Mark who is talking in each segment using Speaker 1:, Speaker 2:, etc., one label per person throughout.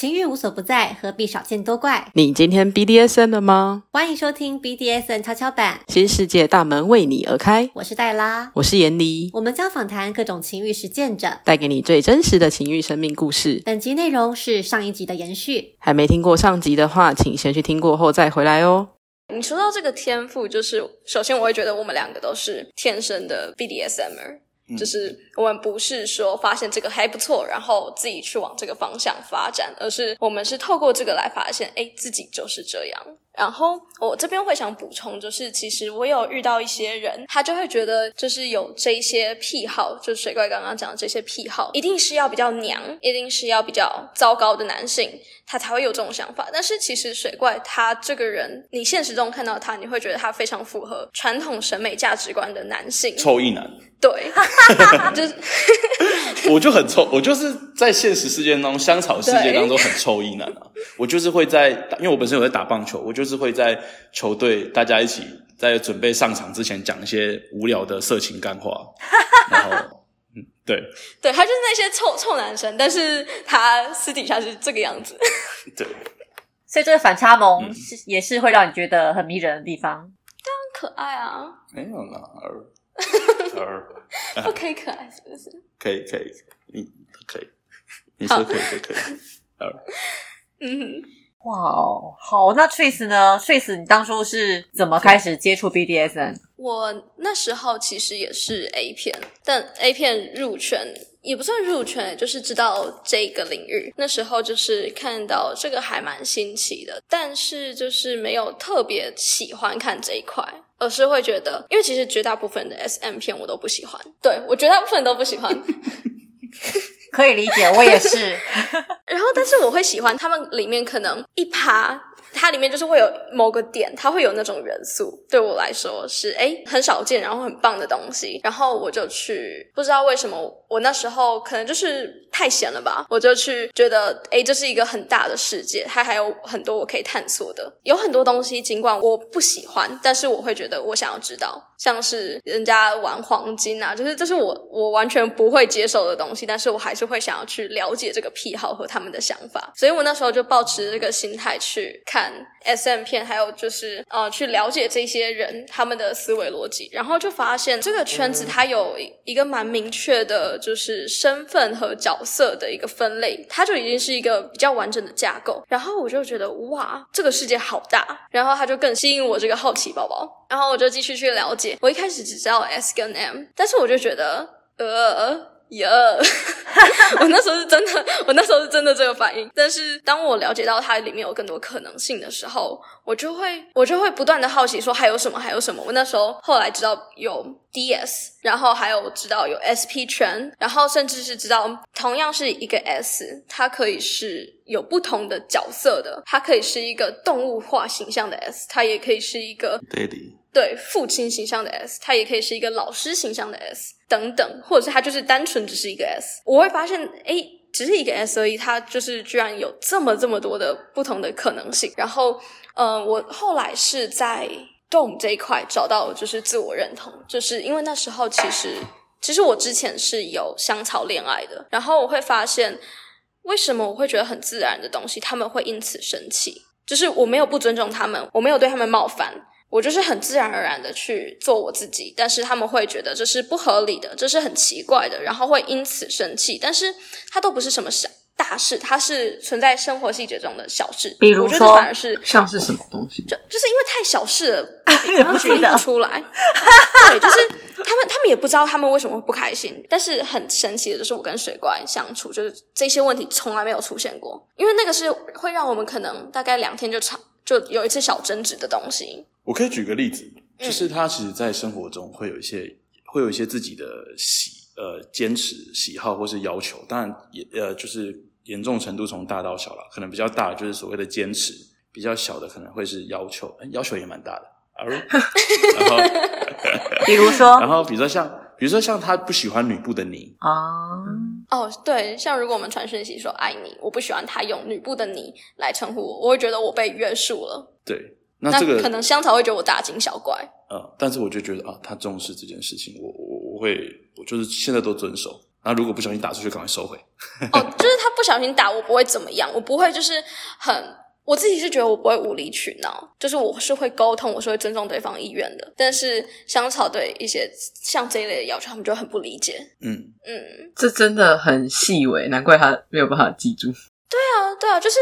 Speaker 1: 情欲无所不在，何必少见多怪？
Speaker 2: 你今天 BDSN 了吗？
Speaker 1: 欢迎收听 BDSN 跷跷板，
Speaker 2: 新世界大门为你而开。
Speaker 1: 我是黛拉，
Speaker 2: 我是严妮，
Speaker 1: 我们将访谈各种情欲实践者，
Speaker 2: 带给你最真实的情欲生命故事。
Speaker 1: 本集内容是上一集的延续，
Speaker 2: 还没听过上集的话，请先去听过后再回来哦。
Speaker 3: 你说到这个天赋，就是首先我会觉得我们两个都是天生的 BDSMer。就是我们不是说发现这个还不错，然后自己去往这个方向发展，而是我们是透过这个来发现，哎，自己就是这样。然后我这边会想补充，就是其实我有遇到一些人，他就会觉得就是有这些癖好，就是水怪刚刚讲的这些癖好，一定是要比较娘，一定是要比较糟糕的男性，他才会有这种想法。但是其实水怪他这个人，你现实中看到他，你会觉得他非常符合传统审美价值观的男性，
Speaker 4: 臭一男。
Speaker 3: 对，就是
Speaker 4: 我就很臭，我就是在现实世界当中，香草世界当中很臭一男啊。我就是会在，因为我本身有在打棒球，我就是会在球队大家一起在准备上场之前讲一些无聊的色情干话，然后，嗯，对，
Speaker 3: 对他就是那些臭臭男生，但是他私底下是这个样子。
Speaker 4: 对，
Speaker 5: 所以这个反差萌是也是会让你觉得很迷人的地方，
Speaker 3: 当然可爱啊，
Speaker 4: 没有啦。
Speaker 3: 不可以可爱是不是？
Speaker 4: 可以可以，你可以，你说可以就可以。
Speaker 5: 二嗯，哇哦，好，那 Trace 呢？Trace，你当初是怎么开始接触 BDSN？
Speaker 3: 我那时候其实也是 A 片，但 A 片入圈也不算入圈，就是知道这个领域。那时候就是看到这个还蛮新奇的，但是就是没有特别喜欢看这一块。而是会觉得，因为其实绝大部分的 S M 片我都不喜欢，对我绝大部分都不喜欢，
Speaker 5: 可以理解，我也是。
Speaker 3: 然后，但是我会喜欢他们里面可能一趴。它里面就是会有某个点，它会有那种元素，对我来说是哎很少见，然后很棒的东西。然后我就去，不知道为什么我那时候可能就是太闲了吧，我就去觉得哎这是一个很大的世界，它还有很多我可以探索的，有很多东西，尽管我不喜欢，但是我会觉得我想要知道，像是人家玩黄金啊，就是这是我我完全不会接受的东西，但是我还是会想要去了解这个癖好和他们的想法，所以我那时候就抱持这个心态去看。S M 片，还有就是呃，去了解这些人他们的思维逻辑，然后就发现这个圈子它有一个蛮明确的，就是身份和角色的一个分类，它就已经是一个比较完整的架构。然后我就觉得哇，这个世界好大，然后它就更吸引我这个好奇宝宝。然后我就继续去了解，我一开始只知道 S 跟 M，但是我就觉得呃。耶！我那时候是真的，我那时候是真的这个反应。但是当我了解到它里面有更多可能性的时候，我就会我就会不断的好奇，说还有什么，还有什么。我那时候后来知道有 DS，然后还有知道有 SP 圈，然后甚至是知道同样是一个 S，它可以是有不同的角色的，它可以是一个动物化形象的 S，它也可以是一个
Speaker 4: Daddy。
Speaker 3: 对父亲形象的 S，它也可以是一个老师形象的 S 等等，或者是它就是单纯只是一个 S。我会发现，哎，只是一个 S 而已，它就是居然有这么这么多的不同的可能性。然后，嗯，我后来是在 Dom 这一块找到就是自我认同，就是因为那时候其实其实我之前是有香草恋爱的，然后我会发现为什么我会觉得很自然的东西，他们会因此生气，就是我没有不尊重他们，我没有对他们冒犯。我就是很自然而然的去做我自己，但是他们会觉得这是不合理的，这是很奇怪的，然后会因此生气。但是它都不是什么小大事，它是存在生活细节中的小事。
Speaker 5: 比如说，
Speaker 3: 反而是
Speaker 2: 像是什么东西？
Speaker 3: 就就是因为太小事了，
Speaker 5: 不举
Speaker 3: 不出来。对，就是他们，他们也不知道他们为什么会不开心。但是很神奇的就是，我跟水怪相处，就是这些问题从来没有出现过。因为那个是会让我们可能大概两天就吵，就有一次小争执的东西。
Speaker 4: 我可以举个例子，就是他其实，在生活中会有一些，会有一些自己的喜呃坚持、喜好或是要求。当然，也呃，就是严重程度从大到小了。可能比较大就是所谓的坚持，比较小的可能会是要求，要求也蛮大的。然后，
Speaker 5: 比如说，
Speaker 4: 然后比如说像，比如说像他不喜欢女部的你
Speaker 5: 啊，
Speaker 3: 哦，对，像如果我们传讯息说爱你，我不喜欢他用女部的你来称呼我，我会觉得我被约束了。
Speaker 4: 对。那这个
Speaker 3: 可能香草会觉得我大惊小怪，
Speaker 4: 呃，但是我就觉得啊，他重视这件事情，我我我会，我就是现在都遵守，那如果不小心打出去，赶快收回。
Speaker 3: 哦，就是他不小心打我不会怎么样，我不会就是很。我自己是觉得我不会无理取闹，就是我是会沟通，我是会尊重对方意愿的。但是香草对一些像这一类的要求，他们就很不理解。
Speaker 4: 嗯
Speaker 3: 嗯，
Speaker 2: 这真的很细微，难怪他没有办法记住。
Speaker 3: 对啊，对啊，就是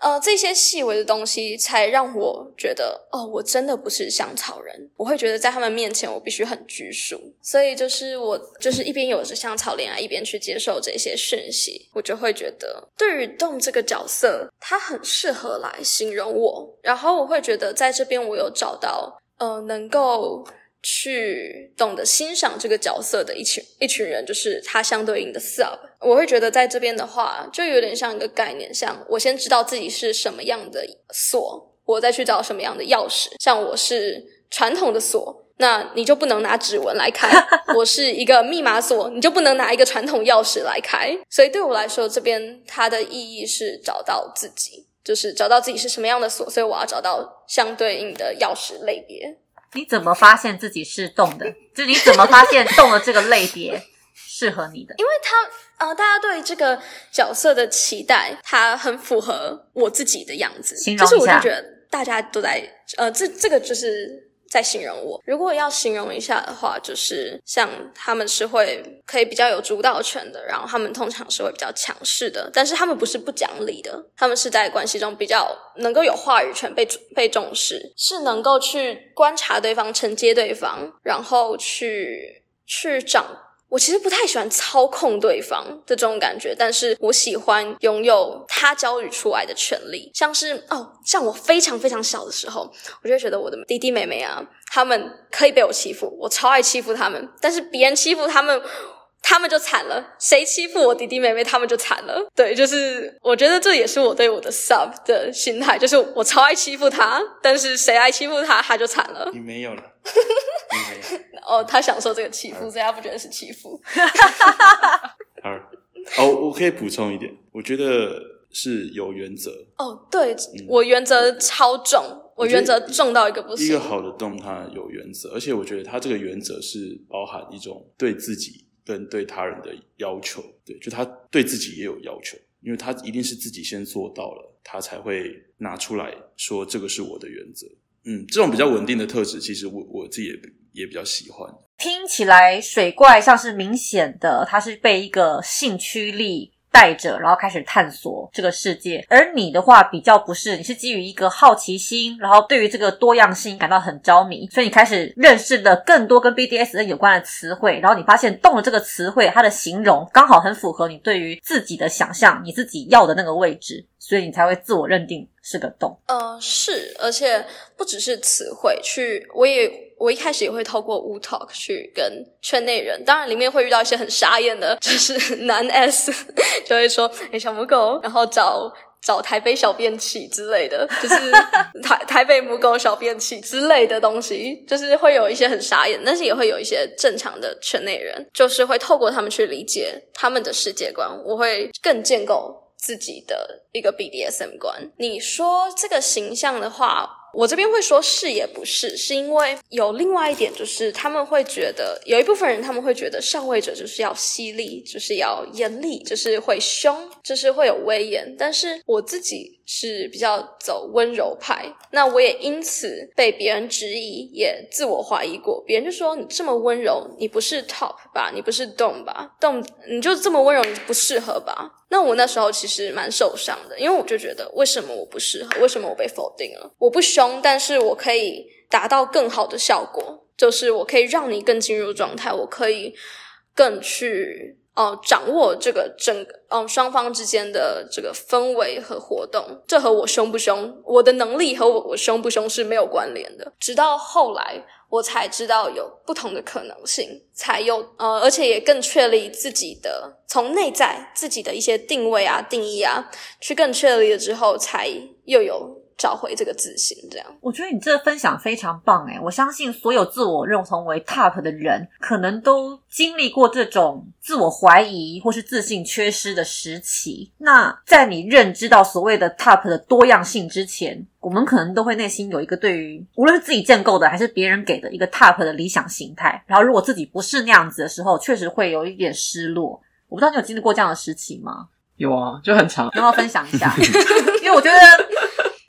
Speaker 3: 呃这些细微的东西，才让我觉得哦，我真的不是香草人。我会觉得在他们面前，我必须很拘束。所以就是我就是一边有着香草恋爱，一边去接受这些讯息，我就会觉得对于动这个角色，他很适合来形容我。然后我会觉得在这边我有找到呃能够。去懂得欣赏这个角色的一群一群人，就是他相对应的 sub。我会觉得在这边的话，就有点像一个概念，像我先知道自己是什么样的锁，我再去找什么样的钥匙。像我是传统的锁，那你就不能拿指纹来开；我是一个密码锁，你就不能拿一个传统钥匙来开。所以对我来说，这边它的意义是找到自己，就是找到自己是什么样的锁，所以我要找到相对应的钥匙类别。
Speaker 5: 你怎么发现自己是动的？就你怎么发现动的这个类别 适合你的？
Speaker 3: 因为他呃，大家对这个角色的期待，他很符合我自己的样子。就是我就觉得大家都在呃，这这个就是在形容我。如果要形容一下的话，就是像他们是会可以比较有主导权的，然后他们通常是会比较强势的，但是他们不是不讲理的，他们是在关系中比较能够有话语权，被被重视，是能够去观察对方、承接对方，然后去去掌。我其实不太喜欢操控对方的这种感觉，但是我喜欢拥有他教育出来的权利。像是哦，像我非常非常小的时候，我就觉得我的弟弟妹妹啊，他们可以被我欺负，我超爱欺负他们。但是别人欺负他们，他们就惨了。谁欺负我弟弟妹妹，他们就惨了。对，就是我觉得这也是我对我的 sub 的心态，就是我超爱欺负他，但是谁爱欺负他，他就惨了。
Speaker 4: 你没有了。
Speaker 3: 哦，他享受这个欺负，所以他不觉得是欺负。
Speaker 4: 好，哦，我可以补充一点，我觉得是有原则。
Speaker 3: 哦，对我原则超重，我原则重到一个不行。
Speaker 4: 一个好的动，它有原则，而且我觉得它这个原则是包含一种对自己跟对他人的要求。对，就他对自己也有要求，因为他一定是自己先做到了，他才会拿出来说这个是我的原则。嗯，这种比较稳定的特质，其实我我自己也也比较喜欢。
Speaker 5: 听起来水怪像是明显的，它是被一个性驱力带着，然后开始探索这个世界。而你的话比较不是，你是基于一个好奇心，然后对于这个多样性感到很着迷，所以你开始认识了更多跟 BDSN 有关的词汇，然后你发现动了这个词汇，它的形容刚好很符合你对于自己的想象，你自己要的那个位置。所以你才会自我认定是个洞。
Speaker 3: 呃，是，而且不只是词汇，去我也我一开始也会透过 Wu Talk 去跟圈内人，当然里面会遇到一些很傻眼的，就是 男 S 就会说哎小母狗，然后找找台北小便器之类的，就是 台台北母狗小便器之类的东西，就是会有一些很傻眼，但是也会有一些正常的圈内人，就是会透过他们去理解他们的世界观，我会更建构。自己的一个 BDSM 观，你说这个形象的话，我这边会说是也不是，是因为有另外一点，就是他们会觉得有一部分人他们会觉得上位者就是要犀利，就是要严厉，就是会凶，就是会有威严。但是我自己是比较走温柔派，那我也因此被别人质疑，也自我怀疑过。别人就说你这么温柔，你不是 top 吧？你不是 dom 吧？dom 你就这么温柔，你不适合吧？那我那时候其实蛮受伤的，因为我就觉得为什么我不适合？为什么我被否定了？我不凶，但是我可以达到更好的效果，就是我可以让你更进入状态，我可以更去哦掌握这个整哦双方之间的这个氛围和活动。这和我凶不凶，我的能力和我我凶不凶是没有关联的。直到后来。我才知道有不同的可能性，才有呃，而且也更确立自己的从内在自己的一些定位啊、定义啊，去更确立了之后，才又有。找回这个自信，这样
Speaker 5: 我觉得你这个分享非常棒诶我相信所有自我认同为 top 的人，可能都经历过这种自我怀疑或是自信缺失的时期。那在你认知到所谓的 top 的多样性之前，我们可能都会内心有一个对于无论是自己建构的还是别人给的一个 top 的理想形态。然后如果自己不是那样子的时候，确实会有一点失落。我不知道你有经历过这样的时期吗？
Speaker 2: 有啊，就很长。
Speaker 5: 要不要分享一下？因为我觉得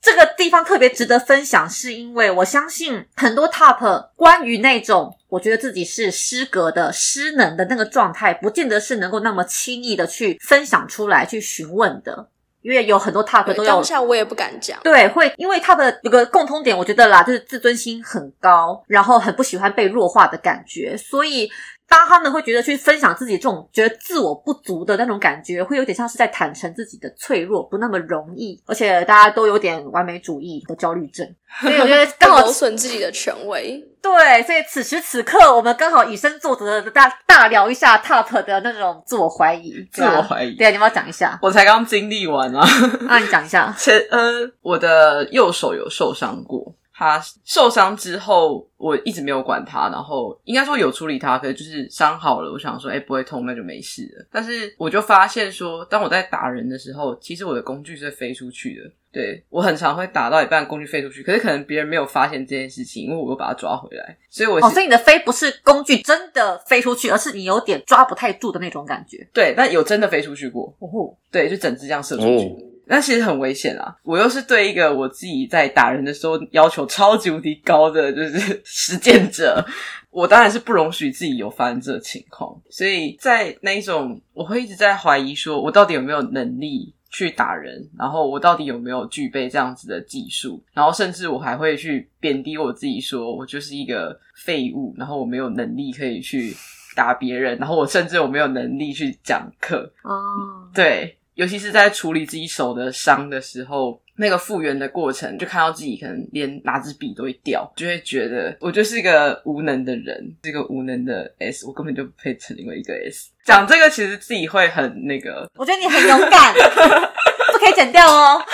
Speaker 5: 这个地方特别值得分享，是因为我相信很多 top 关于那种我觉得自己是失格的、失能的那个状态，不见得是能够那么轻易的去分享出来、去询问的。因为有很多 top 都要
Speaker 3: 当下我也不敢讲。
Speaker 5: 对，会因为他的有个共通点，我觉得啦，就是自尊心很高，然后很不喜欢被弱化的感觉，所以当他们会觉得去分享自己这种觉得自我不足的那种感觉，会有点像是在坦诚自己的脆弱，不那么容易，而且大家都有点完美主义的焦虑症，所以我觉得刚好
Speaker 3: 损自己的权威。
Speaker 5: 对，所以此时此刻我们刚好以身作则的大大聊一下 top 的那种自我怀疑，
Speaker 2: 自我怀疑
Speaker 5: 对啊，你要不要讲一下？
Speaker 2: 我才刚经历完啊，
Speaker 5: 那你讲一下。
Speaker 2: 前呃，我的右手有受伤过。他受伤之后，我一直没有管他，然后应该说有处理他，可是就是伤好了，我想说，哎、不会痛，那就没事了。但是我就发现说，当我在打人的时候，其实我的工具是飞出去的。对我很常会打到一半，工具飞出去，可是可能别人没有发现这件事情，因为我又把它抓回来，所以我是、
Speaker 5: 哦，所以你的飞不是工具真的飞出去，而是你有点抓不太住的那种感觉。
Speaker 2: 对，但有真的飞出去过，
Speaker 5: 哦吼，
Speaker 2: 对，就整只这样射出去。
Speaker 4: 哦
Speaker 2: 那其实很危险啊！我又是对一个我自己在打人的时候要求超级无敌高的，就是 实践者，我当然是不容许自己有发生这个情况。所以在那一种，我会一直在怀疑，说我到底有没有能力去打人，然后我到底有没有具备这样子的技术，然后甚至我还会去贬低我自己，说我就是一个废物，然后我没有能力可以去打别人，然后我甚至我没有能力去讲课，
Speaker 5: 哦，
Speaker 2: 对，尤其是在处理自己手的伤的时候，那个复原的过程，就看到自己可能连拿支笔都会掉，就会觉得我就是一个无能的人，是个无能的 S，我根本就不配成为一个 S。讲这个其实自己会很那个，
Speaker 5: 我觉得你很勇敢，不可以剪掉哦。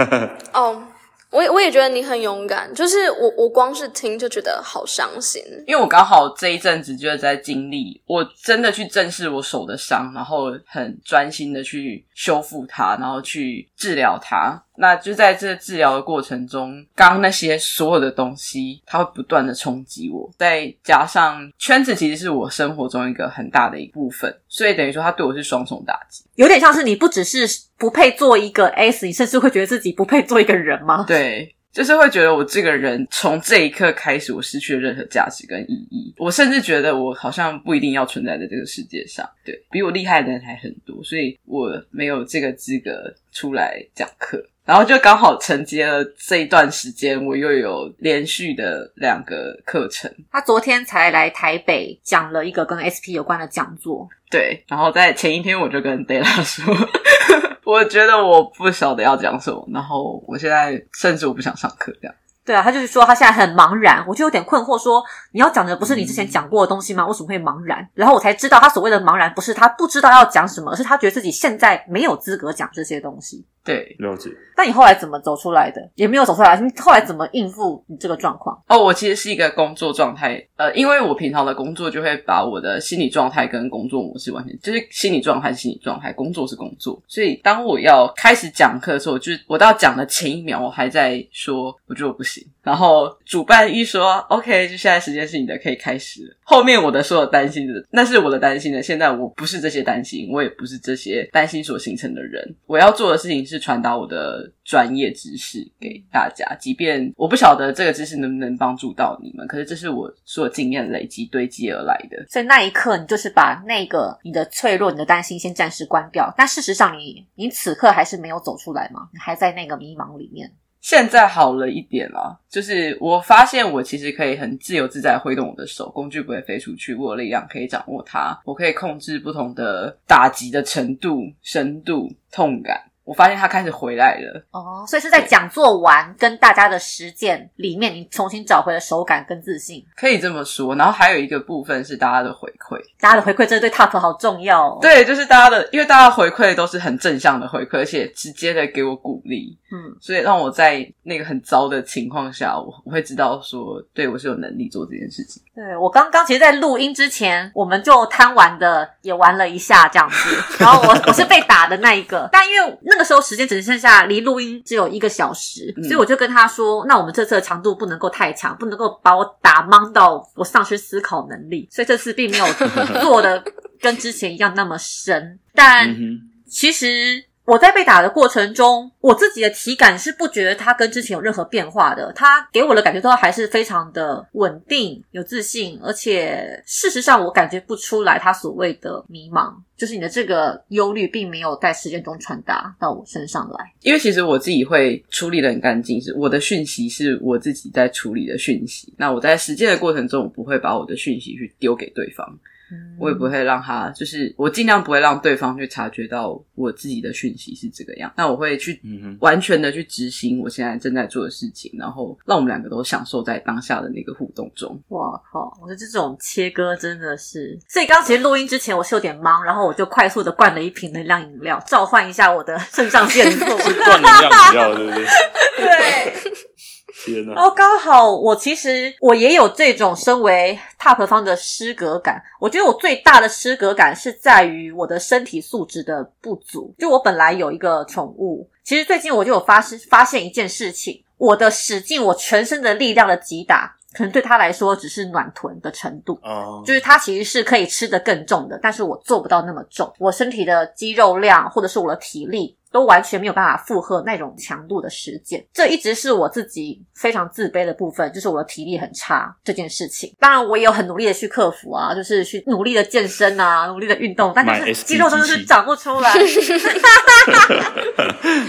Speaker 3: 哦，我也我也觉得你很勇敢，就是我我光是听就觉得好伤心。
Speaker 2: 因为我刚好这一阵子就是在经历，我真的去正视我手的伤，然后很专心的去修复它，然后去治疗它。那就在这治疗的过程中，刚刚那些所有的东西，它会不断的冲击我，再加上圈子其实是我生活中一个很大的一部分，所以等于说他对我是双重打击。
Speaker 5: 有点像是你不只是不配做一个 S，你甚至会觉得自己不配做一个人吗？
Speaker 2: 对，就是会觉得我这个人从这一刻开始，我失去了任何价值跟意义。我甚至觉得我好像不一定要存在在这个世界上。对比我厉害的人还很多，所以我没有这个资格出来讲课。然后就刚好承接了这一段时间，我又有连续的两个课程。
Speaker 5: 他昨天才来台北讲了一个跟 SP 有关的讲座，
Speaker 2: 对，然后在前一天我就跟 Della 说，我觉得我不晓得要讲什么，然后我现在甚至我不想上课这样。
Speaker 5: 对啊，他就是说他现在很茫然，我就有点困惑说，你要讲的不是你之前讲过的东西吗？为什么会茫然？然后我才知道，他所谓的茫然不是他不知道要讲什么，而是他觉得自己现在没有资格讲这些东西。
Speaker 2: 对，
Speaker 4: 了解。
Speaker 5: 那你后来怎么走出来的？也没有走出来，你后来怎么应付你这个状况？
Speaker 2: 哦，我其实是一个工作状态，呃，因为我平常的工作就会把我的心理状态跟工作模式完全，就是心理状态是心理状态，工作是工作。所以当我要开始讲课的时候，就是我到讲的前一秒，我还在说，我觉得我不行。然后主办一说，OK，就现在时间是你的，可以开始了。后面我的所有担心的，那是我的担心的。现在我不是这些担心，我也不是这些担心所形成的人。我要做的事情是传达我的专业知识给大家，即便我不晓得这个知识能不能帮助到你们，可是这是我所有经验累积堆积而来的。
Speaker 5: 所以那一刻，你就是把那个你的脆弱、你的担心先暂时关掉。但事实上你，你此刻还是没有走出来吗？你还在那个迷茫里面。
Speaker 2: 现在好了一点啦，就是我发现我其实可以很自由自在挥动我的手，工具不会飞出去，我有力量可以掌握它，我可以控制不同的打击的程度、深度、痛感。我发现他开始回来了。
Speaker 5: 哦，所以是在讲座完跟大家的实践里面，你重新找回了手感跟自信。
Speaker 2: 可以这么说，然后还有一个部分是大家的回馈，
Speaker 5: 大家的回馈，这对 Top 好重要哦。，
Speaker 2: 对，就是大家的，因为大家回馈都是很正向的回馈，而且直接的给我鼓励，
Speaker 5: 嗯，
Speaker 2: 所以让我在那个很糟的情况下，我我会知道说，对我是有能力做这件事情。
Speaker 5: 对我刚刚其实，在录音之前，我们就贪玩的也玩了一下这样子，然后我我是被打的那一个，但因为那个时候时间只剩下离录音只有一个小时，
Speaker 2: 嗯
Speaker 5: 所以我就跟他说，那我们这次的强度不能够太强，不能够把我打懵到我丧失思考能力，所以这次并没有 做的跟之前一样那么深，但其实我在被打的过程中，我自己的体感是不觉得它跟之前有任何变化的。它给我的感觉都还是非常的稳定、有自信，而且事实上我感觉不出来它所谓的迷茫，就是你的这个忧虑并没有在实践中传达到我身上来。
Speaker 2: 因为其实我自己会处理的很干净，是我的讯息是我自己在处理的讯息。那我在实践的过程中，我不会把我的讯息去丢给对方，我也不会让他，就是我尽量不会让对方去察觉到我自己的讯息是这个样。那我会去完全的去执行我现在正在做的事情，然后让我们两个都享受在当下的那个互动中。
Speaker 5: 哇靠！我觉得这种切割真的是，所以刚其实录音之前我是有点忙，然后我就快速的灌了一瓶能量饮料，召唤一下我的肾上腺素。
Speaker 4: 是灌能量饮料，对不对？
Speaker 5: 对。
Speaker 4: 天哪！
Speaker 5: 哦，刚好我其实我也有这种身为 top 方的失格感。我觉得我最大的失格感是在于我的身体素质的不足。就我本来有一个宠物，其实最近我就有发生发现一件事情，我的使尽我全身的力量的击打，可能对它来说只是暖臀的程度。
Speaker 4: 哦，
Speaker 5: 就是它其实是可以吃得更重的，但是我做不到那么重。我身体的肌肉量或者是我的体力都完全没有办法负荷那种强度的实践，这一直是我自己非常自卑的部分，就是我的体力很差这件事情。当然，我也有很努力的去克服啊，就是去努力的健身啊，努力的运动，但是肌肉真的是长不出来。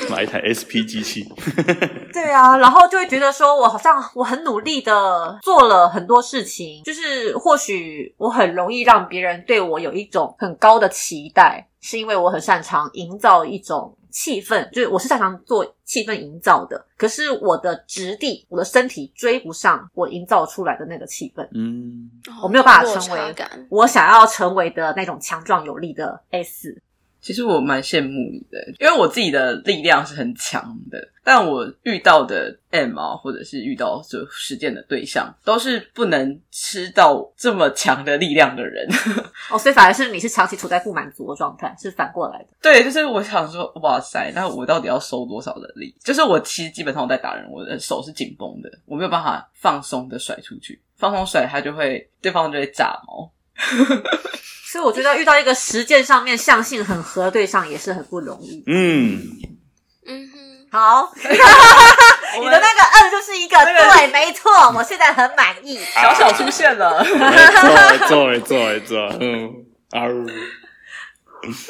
Speaker 4: 买一台 SP 机器，
Speaker 5: 对啊，然后就会觉得说，我好像我很努力的做了很多事情，就是或许我很容易让别人对我有一种很高的期待，是因为我很擅长营造一种气氛，就是我是擅长做气氛营造的。可是我的质地，我的身体追不上我营造出来的那个气氛，
Speaker 4: 嗯，
Speaker 5: 我没有办法成为。我想要成为的那种强壮有力的 S。
Speaker 2: 其实我蛮羡慕你的，因为我自己的力量是很强的，但我遇到的 M 啊，或者是遇到就实践的对象，都是不能吃到这么强的力量的人。
Speaker 5: 哦，所以反而是你是长期处在不满足的状态，是反过来的。
Speaker 2: 对，就是我想说，哇塞，那我到底要收多少的力？就是我其实基本上我在打人，我的手是紧绷的，我没有办法放松的甩出去，放松甩它就会对方就会炸毛。
Speaker 5: 所以我觉得遇到一个实践上面相性很合的对象也是很不容易。
Speaker 4: 嗯，
Speaker 3: 嗯哼，
Speaker 5: 好，你的那个嗯就是一个对，没错，我现在很满意。
Speaker 2: 小小出现了，
Speaker 4: 做做做做，嗯，啊，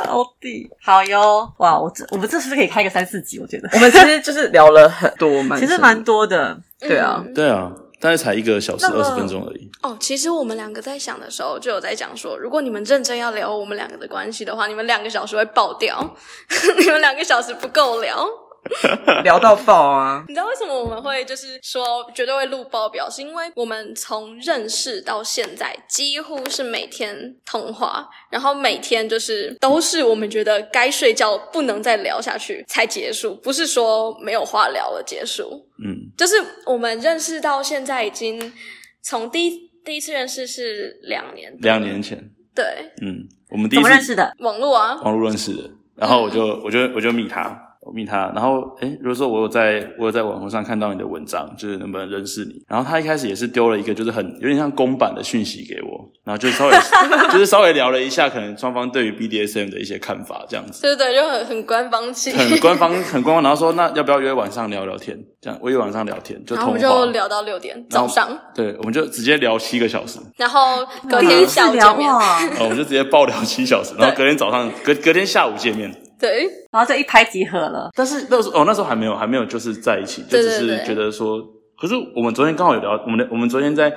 Speaker 5: 好地。好哟，哇，我这我们这是不是可以开个三四集？我觉得？
Speaker 2: 我们其实就是聊了很 多，蛮
Speaker 5: 其实蛮多的。
Speaker 2: 对啊。
Speaker 3: 嗯
Speaker 4: 对啊，但是才一个小时二十分钟而已。
Speaker 3: 哦，其实我们两个在想的时候，就有在讲说，如果你们认真要聊我们两个的关系的话，你们两个小时会爆掉，你们两个小时不够聊。
Speaker 2: 聊到爆啊！
Speaker 3: 你知道为什么我们会就是说绝对会录爆表？是因为我们从认识到现在，几乎是每天通话，然后每天就是都是我们觉得该睡觉不能再聊下去才结束，不是说没有话聊了结束。
Speaker 4: 嗯，
Speaker 3: 就是我们认识到现在已经从第一第一次认识是两年，
Speaker 4: 两年前，
Speaker 3: 对
Speaker 4: 嗯，我们第一次
Speaker 5: 认识的？
Speaker 3: 网络啊，
Speaker 4: 网络认识的，然后我就我就我就密他，我密他，然后诶，如果说我有在我有在网络上看到你的文章，就是能不能认识你，然后他一开始也是丢了一个就是很有点像公版的讯息给我，然后就稍微 就是稍微聊了一下，可能双方对于 BDSM 的一些看法这样子。
Speaker 3: 对对对，就很很官方气。
Speaker 4: 很官方，很官方，然后说那要不要约晚上聊聊天？这样，我约晚上聊天，就
Speaker 3: 然后我。们就聊到六点早上，
Speaker 4: 对，我们就直接聊七个小时，
Speaker 3: 然后隔天下午见面。
Speaker 5: 哇，
Speaker 4: 哦，我们就直接爆聊七小时，然后隔天早上，隔隔天下午见面。
Speaker 3: 对，
Speaker 5: 然后就一拍即合了。
Speaker 4: 但是那时候哦，那时候还没有还没有就是在一起，就只是觉得说，可是我们昨天刚好有聊，我们的我们昨天在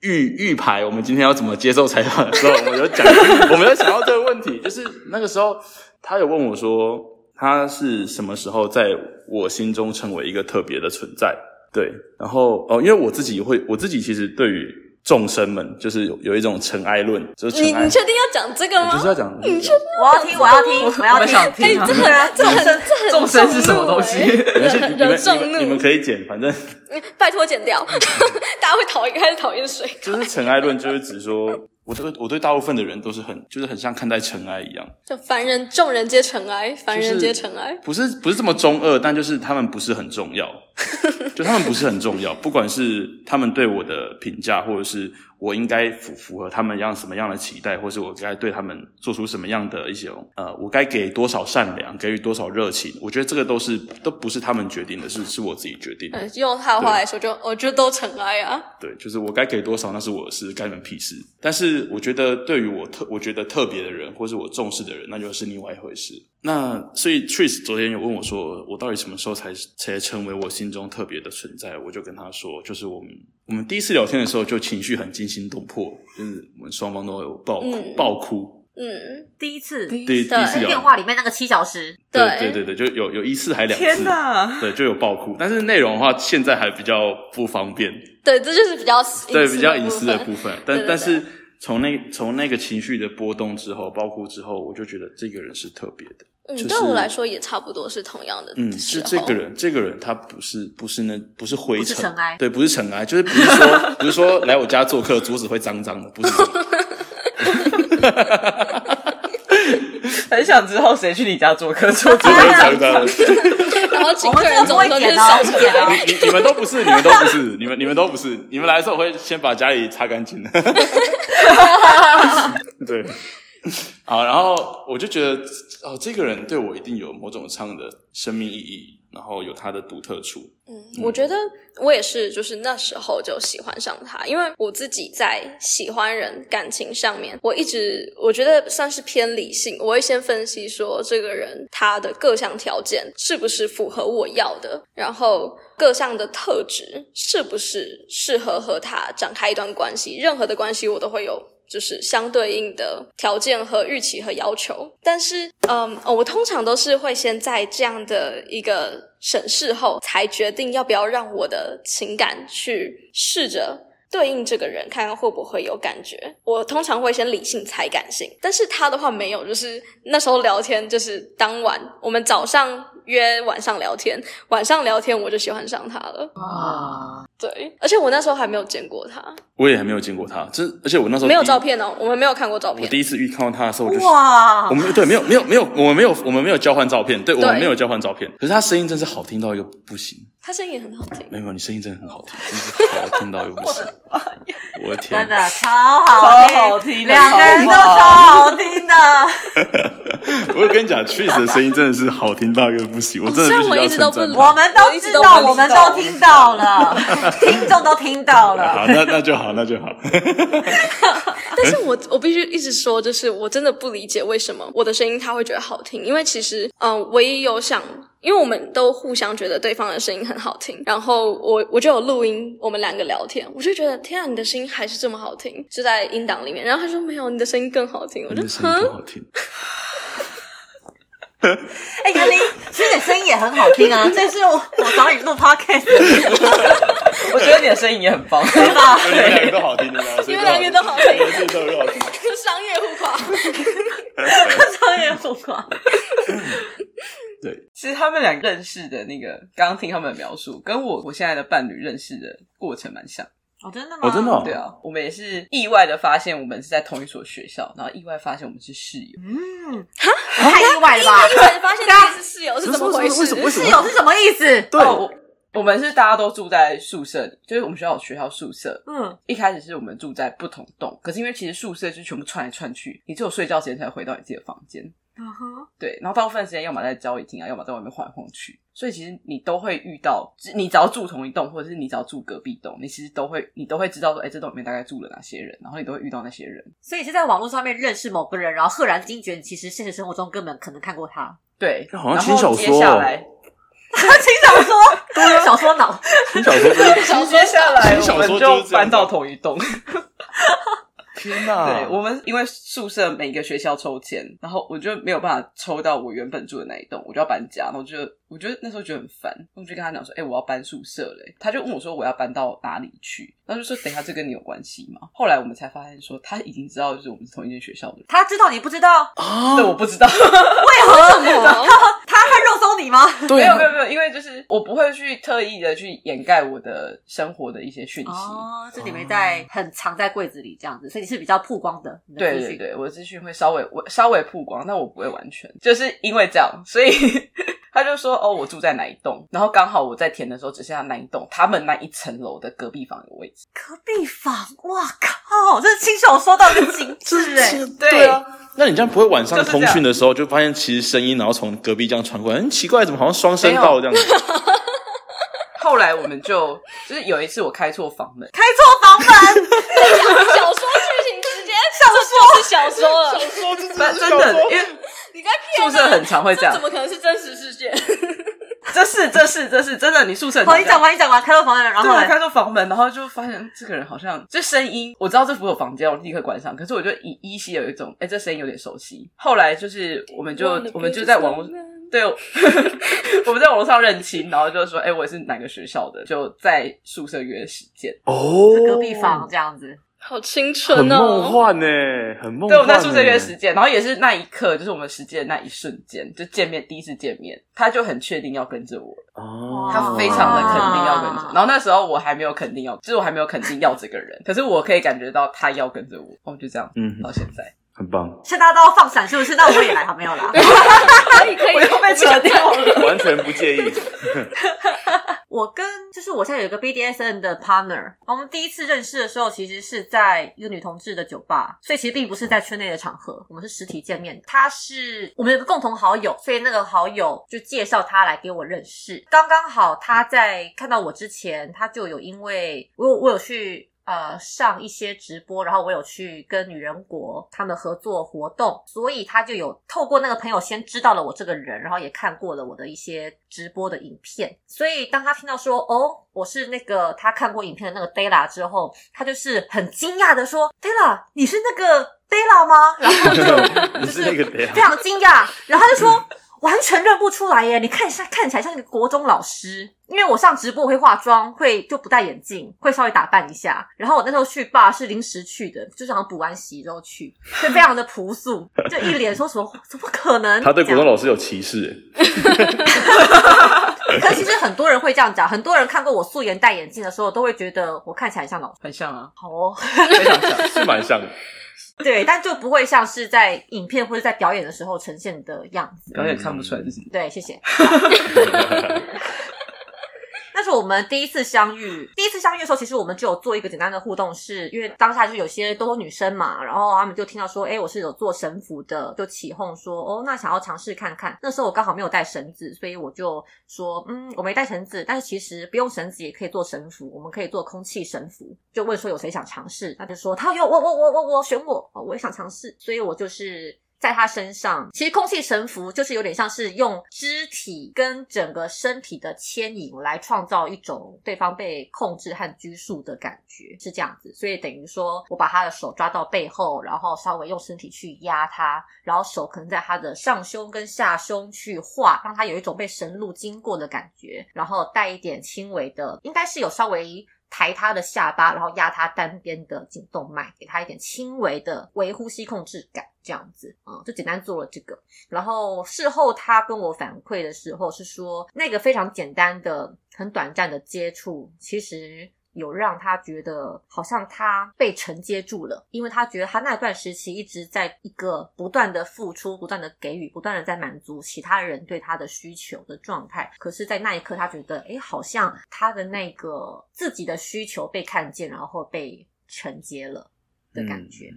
Speaker 4: 预预排我们今天要怎么接受采访的时候，我们有讲，我们有想到这个问题，就是那个时候他有问我说，他是什么时候在我心中成为一个特别的存在？对，然后哦，因为我自己会，我自己其实对于众生们就是有有一种尘埃论，就是
Speaker 3: 你你，确定要讲这个吗？
Speaker 4: 就是要讲，
Speaker 3: 你确定
Speaker 5: 我要听，我要听，我要听。
Speaker 2: 我想听
Speaker 3: 哎，这很这很这很
Speaker 2: 众生是什么东西
Speaker 4: 你们你们，可以剪，反正
Speaker 3: 拜托剪掉，大家会讨厌开始讨厌谁？
Speaker 4: 就是尘埃论，就是指说，我对我对大部分的人都是很，就是很像看待尘埃一样，
Speaker 3: 就凡人众人皆尘埃，凡人皆尘埃。
Speaker 4: 不是不是这么中二，但就是他们不是很重要，就他们不是很重要，不管是他们对我的评价，或者是我应该符符合他们样什么样的期待，或是我该对他们做出什么样的一些呃，我该给多少善良，给予多少热情，我觉得这个都是都不是他们决定的，是是我自己决定的。
Speaker 3: 呃用他的话来说，就我觉得都尘埃啊。
Speaker 4: 对，就是我该给多少那是我的事，干你们屁事。但是我觉得对于我特我觉得特别的人，或是我重视的人，那就是另外一回事。那所以 Tris 昨天有问我说，我到底什么时候才才成为我心中特别的存在？我就跟他说，就是我们我们第一次聊天的时候，就情绪很惊心动魄，就是我们双方都有爆哭、
Speaker 3: 嗯
Speaker 4: 爆哭。
Speaker 3: 嗯，
Speaker 5: 第一次
Speaker 4: 第第一次
Speaker 5: 电
Speaker 4: 聊，
Speaker 5: 话里面那个七小时，
Speaker 4: 对
Speaker 3: 对
Speaker 4: 对对对，就有有一次还两次，
Speaker 2: 天哪！
Speaker 4: 对，就有爆哭。但是内容的话，现在还比较不方便。
Speaker 3: 对，这就是比较
Speaker 4: 对比较隐
Speaker 3: 隐
Speaker 4: 私的部分，但
Speaker 3: 对对
Speaker 4: 但是从那从那个情绪的波动之后，爆哭之后，我就觉得这个人是特别的。
Speaker 3: 嗯，
Speaker 4: 就是
Speaker 3: 对我来说也差不多是同样的
Speaker 4: 嗯。是这个人，这个人他不是不是那不是灰尘，
Speaker 5: 尘埃
Speaker 4: 对，不是尘埃，就是不是说不是说来我家做客 桌子会脏脏的，不是这种。
Speaker 2: 很想知道谁去你家做客，做
Speaker 4: 桌子会脏脏的。
Speaker 3: 然后请
Speaker 5: 我们
Speaker 3: 客人走的时候就是扫出
Speaker 5: 这个不会剪哦
Speaker 3: 来。
Speaker 4: 你你你们都不是，你们都不是，你们你们都不是，你们来的时候我会先把家里擦干净的。对，好，然后我就觉得哦，这个人对我一定有某种上的生命意义，然后有他的独特处。
Speaker 3: 嗯，我觉得我也是，就是那时候就喜欢上他，因为我自己在喜欢人感情上面，我一直我觉得算是偏理性，我会先分析说这个人他的各项条件是不是符合我要的，然后各项的特质是不是适合和他展开一段关系，任何的关系我都会有。就是相对应的条件和预期和要求，但是，嗯，我通常都是会先在这样的一个审视后，才决定要不要让我的情感去试着对应这个人，看看会不会有感觉。我通常会先理性才感性，但是他的话没有，就是那时候聊天，就是当晚我们早上约晚上聊天，晚上聊天我就喜欢上他了。
Speaker 5: 啊，
Speaker 3: 对，而且我那时候还没有见过他，
Speaker 4: 我也还没有见过他，这而且我那时候
Speaker 3: 没有照片哦，我们没有看过照片我。
Speaker 4: 第一次遇看到他的时候，我就
Speaker 5: 哇
Speaker 4: 我，们对没有没有没有，我们没有我们没有交换照片，对我们
Speaker 3: 对
Speaker 4: 没有交换照片。可是他声音真是好听到一个不行，
Speaker 3: 他声音也很好听。
Speaker 4: 没有，你声音真的很好听，真是好听到又不行。我的天
Speaker 5: 真，的超好听，
Speaker 2: 超好听
Speaker 5: 两个人都超好听的。
Speaker 4: 我跟你讲 s 的声音真的是好听到一个不行，我真的
Speaker 3: 虽然我一直都不
Speaker 4: 他。
Speaker 5: 我们都知道，我们都听到了，听众都听到了。
Speaker 4: 好，那那就好，那就好。
Speaker 3: 但是我我必须一直说，就是我真的不理解为什么我的声音他会觉得好听，因为其实嗯、呃我也有想，因为我们都互相觉得对方的声音很好听，然后我我就有录音，我们两个聊天，我就觉得天啊，你的声音还是这么好听，就在音档里面，然后他说没有，你的声音更好听，我就
Speaker 4: 你的声音更
Speaker 3: 哼，
Speaker 4: 好听，
Speaker 5: 哎，袁林，其实你声音也很好听啊，这是我我找你录 podcast
Speaker 2: 我觉得你的声音也很棒。
Speaker 5: 对吧？
Speaker 4: 你们两个都好听，你们两个
Speaker 3: 你们两个都好听。
Speaker 4: 我自己都很好听。
Speaker 3: 商业互夸，
Speaker 5: 商业互夸。
Speaker 4: 对，
Speaker 2: 其实他们俩认识的那个，刚刚听他们的描述，跟我我现在的伴侣认识的过程蛮像。
Speaker 5: 哦，真的吗？
Speaker 4: 哦真的哦
Speaker 2: 对啊，我们也是意外的发现我们是在同一所学校，然后意外发现我们是室友。
Speaker 5: 嗯，哈太意外了吧？
Speaker 3: 意外发现自己是室友是怎么回事？
Speaker 4: 么为什么
Speaker 5: 室友是什么意思？
Speaker 4: 对
Speaker 2: 哦我我们是大家都住在宿舍里，就是我们学校有学校宿舍。
Speaker 5: 嗯，
Speaker 2: 一开始是我们住在不同栋，可是因为其实宿舍就全部串来串去，你只有睡觉时间才回到你自己的房间。对，然后大部分时间要么在交易厅啊，要么在外面晃来晃去，所以其实你都会遇到，你只要住同一栋，或者是你只要住隔壁栋，你其实都会，你都会知道说，哎，这栋里面大概住了哪些人，然后你都会遇到那些人。
Speaker 5: 所以是在网络上面认识某个人，然后赫然惊觉，其实现实生活中根本可能看过他。
Speaker 2: 对，
Speaker 4: 好像
Speaker 2: 然后接
Speaker 4: 轻小说哦
Speaker 2: 下来，
Speaker 5: 轻小说，对，小说脑。
Speaker 4: 听小说就是
Speaker 2: 其实接下来
Speaker 4: 轻小
Speaker 2: 我们
Speaker 4: 说就
Speaker 2: 搬到同一栋。
Speaker 4: 天哪！
Speaker 2: 对我们因为宿舍每个学校抽签，然后我就没有办法抽到我原本住的那一栋，我就要搬家。然后就我觉得那时候觉得很烦，我就跟他讲说：“哎、我要搬宿舍嘞。”他就问我说：“我要搬到哪里去？”然后就说：“等一下，这跟你有关系吗？”后来我们才发现说，他已经知道就是我们是同一间学校的人。
Speaker 5: 他知道你不知道，
Speaker 4: 啊
Speaker 2: 对，我不知道，
Speaker 5: 为何？他看肉搜你吗？
Speaker 2: 没有没有没有，因为就是我不会去特意的去掩盖我的生活的一些讯息。
Speaker 5: 哦，这里面在很藏在柜子里这样子，所以你是比较曝光的。
Speaker 2: 对对对，我的资讯会稍微我稍微曝光，但我不会完全，就是因为这样，所以他就说哦，我住在哪一栋，然后刚好我在填的时候只剩下那一栋，他们那一层楼的隔壁房有位置。
Speaker 5: 隔壁房，哇靠，这是亲手说到一个极致 哎、
Speaker 2: 对。
Speaker 4: 对啊。那你这样不会晚上通讯的时候就发现其实声音，然后从隔壁这样传过来，很奇怪，怎么好像双声道这样子？
Speaker 2: 后来我们就就是有一次我开错房门，
Speaker 5: 开错房门，
Speaker 3: 小说剧情直接这就是小说了，
Speaker 2: 真真的，因为
Speaker 3: 你该骗
Speaker 2: 宿舍很常会这样
Speaker 3: 怎么可能是真实事件？
Speaker 2: 这是这是这是真的，你宿舍很
Speaker 5: 好，你讲完，你讲完，开到房门，然后
Speaker 2: 对？开到房门，然后就发现这个人好像这声音，我知道这不是我房间，我立刻关上。可是我就依依稀有一种，哎，这声音有点熟悉。后来就是我们就我们就在网络对，我们在网络上认亲，然后就说，哎，我是哪个学校的，就在宿舍约时间。
Speaker 4: 哦
Speaker 5: 隔壁房这样子，
Speaker 3: 好清
Speaker 4: 很
Speaker 3: 纯
Speaker 4: 梦
Speaker 3: 哦！
Speaker 4: 幻呢，很梦幻。
Speaker 2: 对，我们在宿舍约时，间，然后也是那一刻，就是我们实践的那一瞬间，就见面第一次见面，他就很确定要跟着我，
Speaker 4: 哦，
Speaker 2: 他非常的肯定要跟着。然后那时候我还没有肯定要，就是我还没有肯定要这个人，可是我可以感觉到他要跟着我，哦，就这样，
Speaker 4: 嗯
Speaker 2: 到现在。
Speaker 4: 很棒，
Speaker 5: 现在大家都要放闪是不是？那我也来，好没有啦。
Speaker 3: 可以可以，
Speaker 2: 我又被扯掉了。
Speaker 4: 完全不介意。
Speaker 5: 我跟就是我现在有一个 BDSN 的 partner，我们第一次认识的时候，其实是在一个女同志的酒吧，所以其实并不是在圈内的场合，我们是实体见面。他是我们有个共同好友，所以那个好友就介绍他来给我认识。刚刚好他在看到我之前，他就有因为我我有去。呃，上一些直播，然后我有去跟女人国他们合作活动，所以他就有透过那个朋友先知道了我这个人，然后也看过了我的一些直播的影片。所以当他听到说哦，我是那个他看过影片的那个 Della 之后，他就是很惊讶的说：“Della，你是那个 Della 吗？”然后就 就是非常惊讶，然后他就说。完全认不出来耶！你看一下，看起来像一个国中老师。因为我上直播会化妆，会就不戴眼镜，会稍微打扮一下。然后我那时候去爸是临时去的，就是好像补完习之后去，就非常的朴素，就一脸说什么怎么可能？
Speaker 4: 他对国中老师有歧视，
Speaker 5: 可其实很多人会这样讲，很多人看过我素颜戴眼镜的时候，都会觉得我看起来像老师。
Speaker 2: 很像啊，
Speaker 5: 好哦，
Speaker 2: 非常像。
Speaker 4: 是蛮像的。
Speaker 5: 对，但就不会像是在影片或者在表演的时候呈现的样子。
Speaker 2: 表演看不出来自己
Speaker 5: 对，谢谢。那是我们第一次相遇。第一次相遇的时候，其实我们就有做一个简单的互动是，因为当下就有些都是女生嘛，然后他们就听到说，哎，我是有做神符的，就起哄说，哦，那想要尝试看看。那时候我刚好没有带绳子，所以我就说，嗯，我没带绳子，但是其实不用绳子也可以做神符，我们可以做空气神符。就问说有谁想尝试，他就说他有我我我我我选我，我也想尝试，所以我就是。在他身上，其实空气神符就是有点像是用肢体跟整个身体的牵引来创造一种对方被控制和拘束的感觉，是这样子。所以等于说我把他的手抓到背后，然后稍微用身体去压他，然后手可能在他的上胸跟下胸去画，让他有一种被神路经过的感觉，然后带一点轻微的，应该是有稍微。抬他的下巴，然后压他单边的颈动脉，给他一点轻微的微呼吸控制感，这样子，啊，就简单做了这个。然后事后他跟我反馈的时候是说，那个非常简单的、很短暂的接触，其实。有让他觉得好像他被承接住了，因为他觉得他那段时期一直在一个不断的付出、不断的给予、不断的在满足其他人对他的需求的状态。可是，在那一刻，他觉得，哎，好像他的那个自己的需求被看见，然后被承接了的感觉。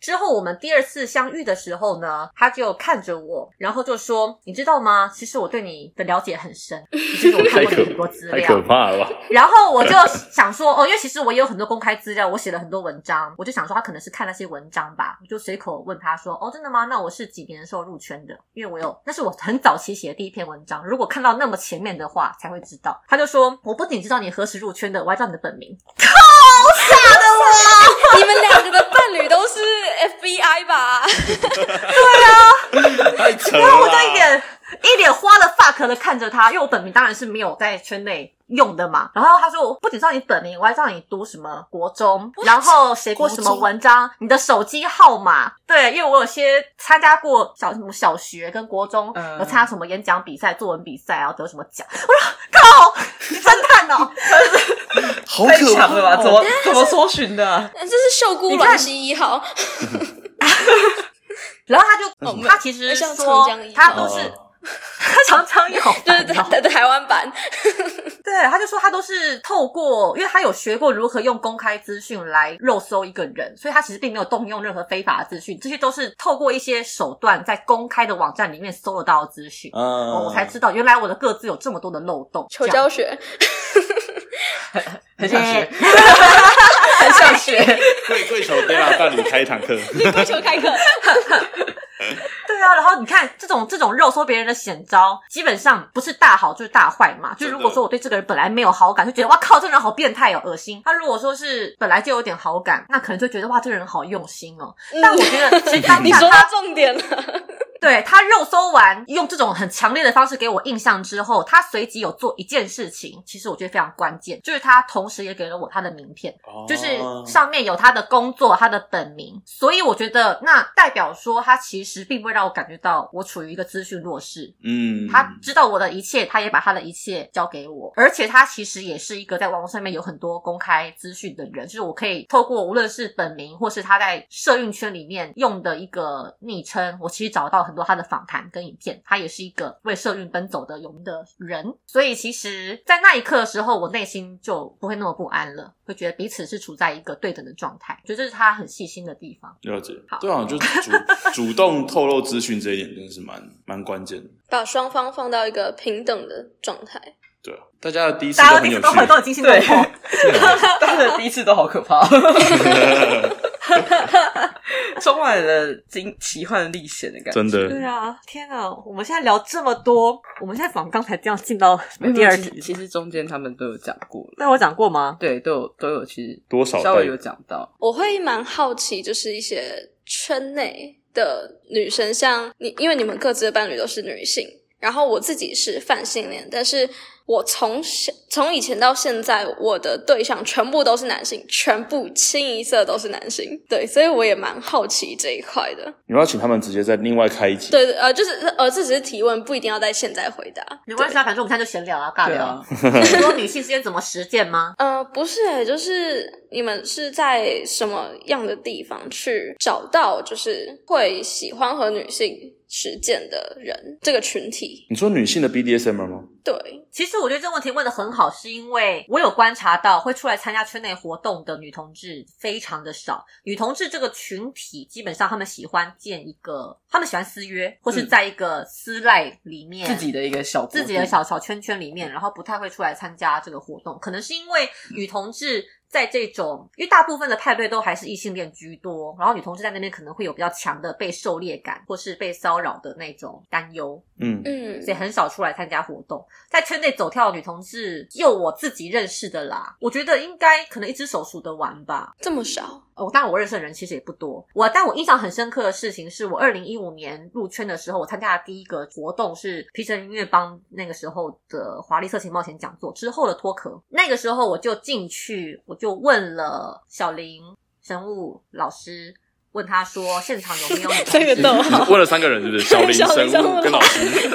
Speaker 5: 之后我们第二次相遇的时候呢，他就看着我，然后就说：“你知道吗？其实我对你的了解很深，其实我看过你很多资
Speaker 4: 太可
Speaker 5: 料。
Speaker 4: 怕了吧？
Speaker 5: 然后我就想说，哦，因为其实我也有很多公开资料，我写了很多文章，我就想说他可能是看那些文章吧，我就随口问他说：“哦，真的吗？那我是几年的时候入圈的？因为我有，那是我很早期写的第一篇文章，如果看到那么前面的话才会知道。”他就说：“我不仅知道你何时入圈的，我还知道你的本名。”
Speaker 3: 你们两个的伴侣都是 FBI 吧？
Speaker 4: 太扯了
Speaker 5: 然后我就。一脸一脸花了 fuck 的看着他，因为我本名当然是没有在圈内用的嘛。然后他说，我不仅知道你本名，我还知道你读什么国中，然后写过什么文章，你的手机号码。对，因为我有些参加过小什么小学跟国中，
Speaker 2: 嗯
Speaker 5: 有参加什么演讲比赛、作文比赛，然后得什么奖。我说靠，你
Speaker 4: 好可怕
Speaker 2: 吧？
Speaker 4: 哦。
Speaker 2: 怎么怎么搜寻的？
Speaker 3: 这是秀姑卵溪一号，
Speaker 5: 然后他就，
Speaker 3: 哦
Speaker 5: 他其实
Speaker 3: 像
Speaker 5: 说
Speaker 3: 长江一号
Speaker 5: 他都是
Speaker 4: 哦。
Speaker 5: 他常常有，
Speaker 3: 就是台台台湾版。
Speaker 5: 对，他就说他都是透过，因为他有学过如何用公开资讯来肉搜一个人，所以他其实并没有动用任何非法的资讯，这些都是透过一些手段在公开的网站里面搜得到的资讯。
Speaker 4: 嗯，
Speaker 5: 我才知道，原来我的各自有这么多的漏洞。
Speaker 3: 求教学，
Speaker 2: 很想学
Speaker 5: 对，
Speaker 2: 很想学。
Speaker 4: 跪跪求 Della 伴侣开一堂课，
Speaker 3: 跪求开课。
Speaker 5: 对啊，然后你看这种这种肉搜别人的险招，基本上不是大好就是大坏嘛。就如果说我对这个人本来没有好感，就觉得哇靠，这个人好变态哦，恶心。他如果说是本来就有点好感，那可能就觉得哇，这个人好用心哦。但我觉得其实当
Speaker 3: 你说到重点了，
Speaker 5: 对他肉搜完，用这种很强烈的方式给我印象之后，他随即有做一件事情，其实我觉得非常关键，就是他同时也给了我他的名片。就是
Speaker 4: 哦
Speaker 5: 上面有他的工作、他的本名，所以我觉得那代表说他其实并不会让我感觉到我处于一个资讯弱势。
Speaker 4: 嗯，
Speaker 5: 他知道我的一切，他也把他的一切交给我，而且他其实也是一个在网络上面有很多公开资讯的人，就是我可以透过无论是本名或是他在社运圈里面用的一个昵称，我其实找到很多他的访谈跟影片，他也是一个为社运奔走的有名的人，所以其实，在那一刻的时候，我内心就不会那么不安了，会觉得彼此是处在一个对等的状态，觉得这是他很细心的地方。
Speaker 4: 了解
Speaker 5: 好，
Speaker 4: 对啊，就主主动透露资讯这一点真的是蛮蛮关键的，
Speaker 3: 把双方放到一个平等的状态。
Speaker 4: 对啊，大家的第一次
Speaker 5: 大家
Speaker 4: 都很有趣
Speaker 5: 都第一次都，很都很惊心动魄。
Speaker 2: 大家的第一次都好可怕，充满了惊奇幻历险的感觉。
Speaker 4: 真的
Speaker 5: 对啊，天啊！我们现在聊这么多，我们现在仿刚才这样进到第二题，
Speaker 2: 其实中间他们都有讲过了，
Speaker 5: 那我讲过吗？
Speaker 2: 对，都有都有，其实
Speaker 4: 多少
Speaker 2: 稍微有讲到。
Speaker 3: 我会蛮好奇，就是一些圈内的女生，像你，因为你们各自的伴侣都是女性，然后我自己是泛性恋，但是我从小从以前到现在，我的对象全部都是男性，全部清一色都是男性，对，所以我也蛮好奇这一块的。
Speaker 4: 你要请他们直接再另外开一集，
Speaker 3: 对，呃，就是呃，这只是提问，不一定要在现在回答。
Speaker 5: 没关系啊，反正我们现在就闲聊啊，尬聊
Speaker 2: 对啊。，
Speaker 5: 很多女性之间怎么实践吗？
Speaker 3: 呃，不是、欸，就是你们是在什么样的地方去找到，就是会喜欢和女性实践的人这个群体？
Speaker 4: 你说女性的 BDSM 吗？
Speaker 3: 对，
Speaker 5: 其实我觉得这个问题问的很好，是因为我有观察到会出来参加圈内活动的女同志非常的少。女同志这个群体，基本上他们喜欢建一个，他们喜欢私约，或是在一个私赖里面、
Speaker 2: 自己的一个小
Speaker 5: 自己的小小圈圈里面，然后不太会出来参加这个活动，可能是因为女同志在这种，因为大部分的派对都还是异性恋居多，然后女同志在那边可能会有比较强的被狩猎感，或是被骚扰的那种担忧，
Speaker 4: 嗯，
Speaker 3: 嗯
Speaker 5: 所以很少出来参加活动。在圈内走跳的女同志，就我自己认识的啦，我觉得应该可能一只手数得完吧。
Speaker 3: 这么少，
Speaker 5: 哦，当然我认识的人其实也不多。我但我印象很深刻的事情是我二零一五年入圈的时候，我参加的第一个活动是皮城音乐帮那个时候的华丽色情冒险讲座之后的脱壳。那个时候我就进去，我就问了小林神物老师，问他说现场有没有女同志
Speaker 3: 这个逗号
Speaker 4: 问了三个人是不是？小林、
Speaker 3: 小林
Speaker 4: 神物跟老师，因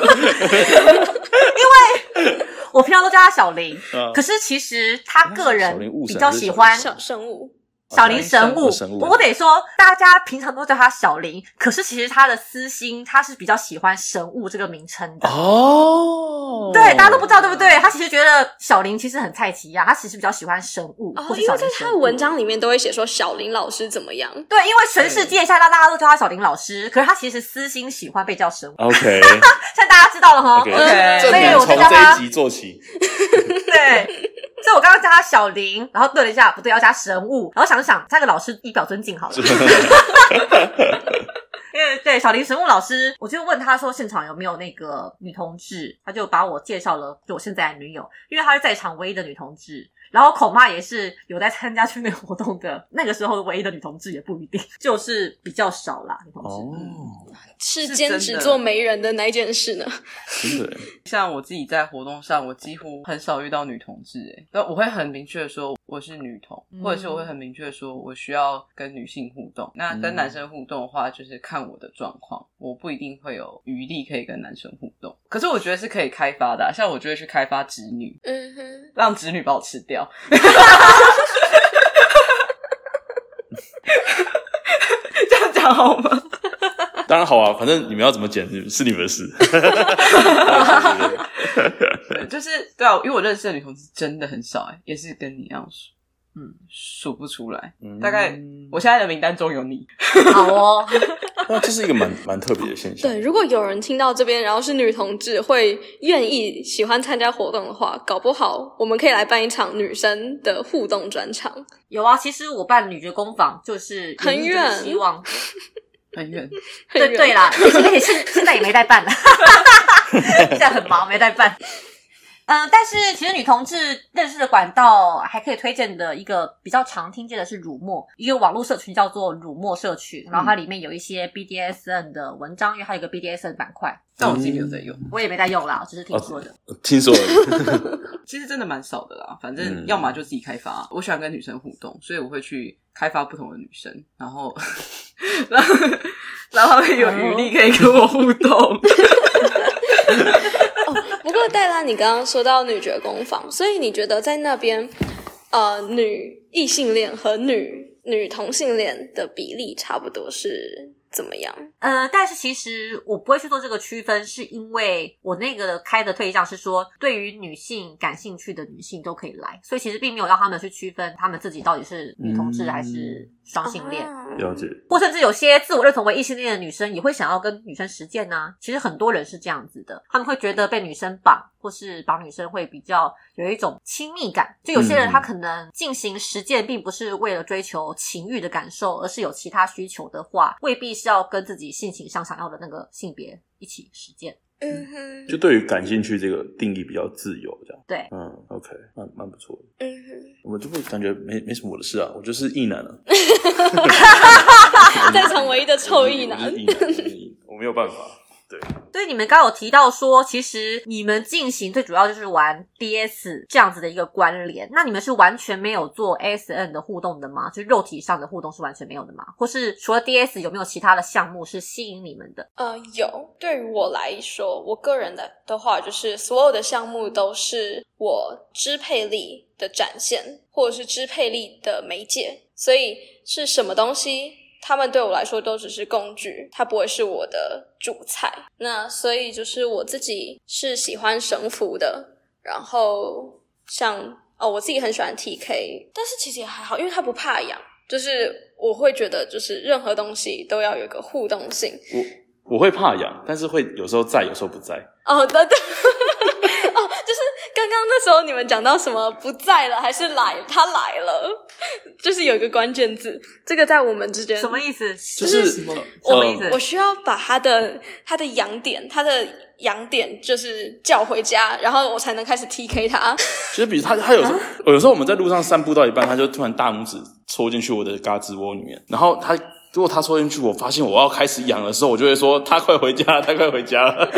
Speaker 4: 为
Speaker 5: 我平常都叫他小林，
Speaker 4: 嗯
Speaker 5: 可是其实他个人比较喜欢
Speaker 3: 小生物，
Speaker 5: 小林神物，我得说，大家平常都叫他小林，可是其实他的私心，他是比较喜欢神物这个名称的。
Speaker 4: 哦，
Speaker 5: 对，大家都不知道，对不对？他其实觉得小林其实很菜奇亚，他其实比较喜欢神物，
Speaker 3: 哦因为在。他的文章里面都会写说小林老师怎么样，
Speaker 5: 对，因为全世界现在大家都叫他小林老师，可是他其实私心喜欢被叫神物。
Speaker 4: OK
Speaker 5: 现在大家知道了哈。
Speaker 4: OK，
Speaker 3: 嗯
Speaker 5: 所以我
Speaker 4: 面从这
Speaker 5: 就叫他
Speaker 4: 一集做起，
Speaker 5: 对，所以我刚刚叫他小林，然后对了一下，不对，要加神物，然后想想，加个老师以表尊敬好了。因为对小林神物老师，我就问他说现场有没有那个女同志，他就把我介绍了就我现在的女友，因为她是在场唯一的女同志。然后恐怕也是有在参加圈内活动的，那个时候唯一的女同志也不一定，就是比较少啦。女同志，
Speaker 4: 哦，
Speaker 3: 是兼
Speaker 2: 是真的
Speaker 3: 职做媒人的那一件事呢？
Speaker 4: 真的，
Speaker 2: 像我自己在活动上，我几乎很少遇到女同志，哎，那我会很明确的说我是女同，
Speaker 5: 嗯
Speaker 2: 或者是我会很明确的说我需要跟女性互动。那跟
Speaker 4: 嗯
Speaker 2: 男生互动的话，就是看我的状况，我不一定会有余力可以跟男生互动。可是我觉得是可以开发的啊、像我就会去开发直女，
Speaker 3: 嗯哼，
Speaker 2: 让直女把我吃掉。这样讲好吗？
Speaker 4: 当然好啊，反正你们要怎么剪是你们的事。
Speaker 2: 就是对啊，因为我认识的女同志真的很少，哎，也是跟你一样数，嗯，数不出来。
Speaker 4: 嗯
Speaker 2: 大概我现在的名单中有你，
Speaker 5: 好哦，
Speaker 4: 那这是一个蛮蛮特别的现象。
Speaker 3: 对，如果有人听到这边，然后是女同志，会愿意喜欢参加活动的话，搞不好我们可以来办一场女生的互动专场。
Speaker 5: 有啊。其实我办女爵工坊就是
Speaker 3: 很
Speaker 5: 就是
Speaker 3: 远
Speaker 5: 希望
Speaker 2: 很远。
Speaker 5: 对对啦，而且现现在也没带办了，现在很忙，没带办。嗯，但是其实女同志认识的管道还可以推荐的一个比较常听见的是乳墨，一个网络社群叫做乳墨社群，然后它里面有一些 BDSN 的文章，因为它有个 BDSN 板块，
Speaker 2: 但我自己没有在用，
Speaker 5: 我也没在用啦，只是听说的。
Speaker 4: 听说的，
Speaker 2: 其实真的蛮少的啦。反正
Speaker 4: 嗯
Speaker 2: 要么就自己开发，我喜欢跟女生互动，所以我会去开发不同的女生，然后然后然后有余力可以跟我互动。
Speaker 3: 戴拉，你刚刚说到女爵工坊，所以你觉得在那边，呃，女异性恋和女女同性恋的比例差不多是怎么样？
Speaker 5: 呃，但是其实我不会去做这个区分，是因为我那个开的对象是说，对于女性感兴趣的女性都可以来，所以其实并没有让他们去区分他们自己到底是女同志还是双性恋。
Speaker 3: 啊
Speaker 4: 了解。
Speaker 5: 或甚至有些自我认同为异性恋的女生也会想要跟女生实践呢、其实很多人是这样子的，他们会觉得被女生绑，或是绑女生会比较有一种亲密感。就有些人
Speaker 4: 嗯
Speaker 5: 他可能进行实践，并不是为了追求情欲的感受，而是有其他需求的话，未必是要跟自己性情上想要的那个性别一起实践。
Speaker 3: 嗯哼，
Speaker 4: 就对于感兴趣这个定义比较自由，这样。
Speaker 5: 对，
Speaker 4: 嗯，OK，蛮蛮不错的。
Speaker 3: 嗯哼，
Speaker 4: 我就会感觉没没什么我的事啊，我就是异男啊，
Speaker 3: 在场唯一的臭
Speaker 4: 异男，我没有办法。
Speaker 5: 以你们刚有提到说，其实你们进行最主要就是玩 DS 这样子的一个关联，那你们是完全没有做 S N 的互动的吗？就是肉体上的互动是完全没有的吗？或是除了 DS 有没有其他的项目是吸引你们的？
Speaker 3: 呃，有。对于我来说，我个人的的话，就是所有的项目都是我支配力的展现，或者是支配力的媒介。所以是什么东西，他们对我来说都只是工具，它不会是我的主菜。那所以就是我自己是喜欢神符的，然后像哦，我自己很喜欢 TK，但是其实也还好，因为它不怕痒。就是我会觉得，就是任何东西都要有一个互动性。
Speaker 4: 我我会怕痒，但是会有时候在，有时候不在。
Speaker 3: 哦，对对，哦，就是刚刚那时候你们讲到什么不在了，还是来他来了，就是有一个关键字，这个在我们之间
Speaker 5: 什么意思？
Speaker 4: 就是
Speaker 2: 什么
Speaker 5: 什么意思
Speaker 4: 呃
Speaker 3: 我需要把他的他的痒点，他的痒点就是叫回家，然后我才能开始 TK 他。
Speaker 4: 其实比如他他有时候有时候我们在路上散步到一半，他就突然大拇指戳进去我的嘎吱窝里面，然后他如果他戳进去，我发现我要开始痒的时候，我就会说他快回家，他快回家了。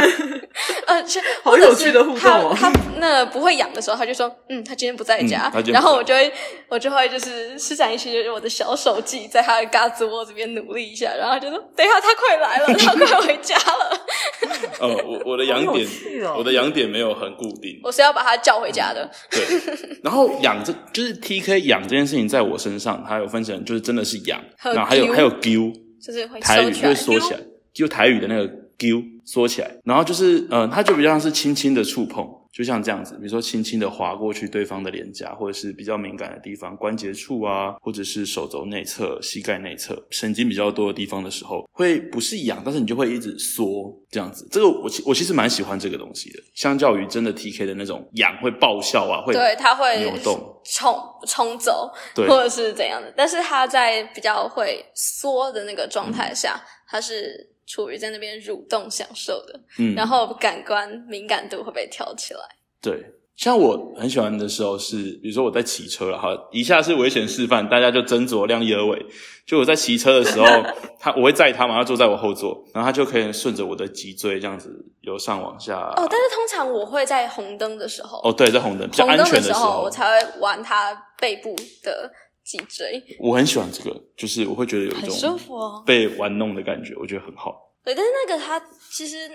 Speaker 3: 呃，是
Speaker 2: 好有趣的互动哦
Speaker 3: 他他那不会养的时候，他就说，嗯，他今天不在家，然后我就会我就会就是施展一些我的小手技，在他的嘎子窝这边努力一下，然后就说，等一下他快来了，他快回家了，
Speaker 4: 呃，我我的痒
Speaker 5: 好
Speaker 4: 点
Speaker 5: 哦，
Speaker 4: 我的养点没有很固定。
Speaker 3: 我是要把他叫回家的。
Speaker 4: 对，然后养这就是 T K 养这件事情，在我身上还有分成，就是真的是
Speaker 3: 养，
Speaker 4: 然后还有
Speaker 3: 揪
Speaker 4: 还有 Q，，
Speaker 3: 就是会
Speaker 4: 台语就
Speaker 3: 收起来
Speaker 4: 是缩起来，就台语的那个揪缩起来，然后就是呃，它就比较像是轻轻的触碰，就像这样子，比如说轻轻的划过去对方的脸颊，或者是比较敏感的地方，关节处啊，或者是手肘内侧、膝盖内侧神经比较多的地方的时候，会不是痒，但是你就会一直缩这样子。这个我其我其实蛮喜欢这个东西的，相较于真的 T K 的那种痒会爆笑啊，会
Speaker 3: 对，它会
Speaker 4: 扭动
Speaker 3: 冲冲走，
Speaker 4: 对
Speaker 3: 或者是怎样的。但是它在比较会缩的那个状态下，它是处于在那边蠕动享受的，
Speaker 4: 嗯，
Speaker 3: 然后感官敏感度会被挑起来。
Speaker 4: 对，像我很喜欢的时候是，比如说我在骑车了哈，以下是危险示范，大家就斟酌量力而为。就我在骑车的时候，他我会载他嘛，他坐在我后座，然后他就可以顺着我的脊椎这样子由上往下。
Speaker 3: 哦，但是通常我会在红灯的时候，
Speaker 4: 哦，对，在红灯比较
Speaker 3: 红
Speaker 4: 安全时
Speaker 3: 灯的候，我才会玩他背部的脊椎，
Speaker 4: 我很喜欢这个，就是我会觉得有一
Speaker 3: 种舒服哦。
Speaker 4: 被玩弄的感觉，我觉得很好。
Speaker 3: 对，但是那个它其实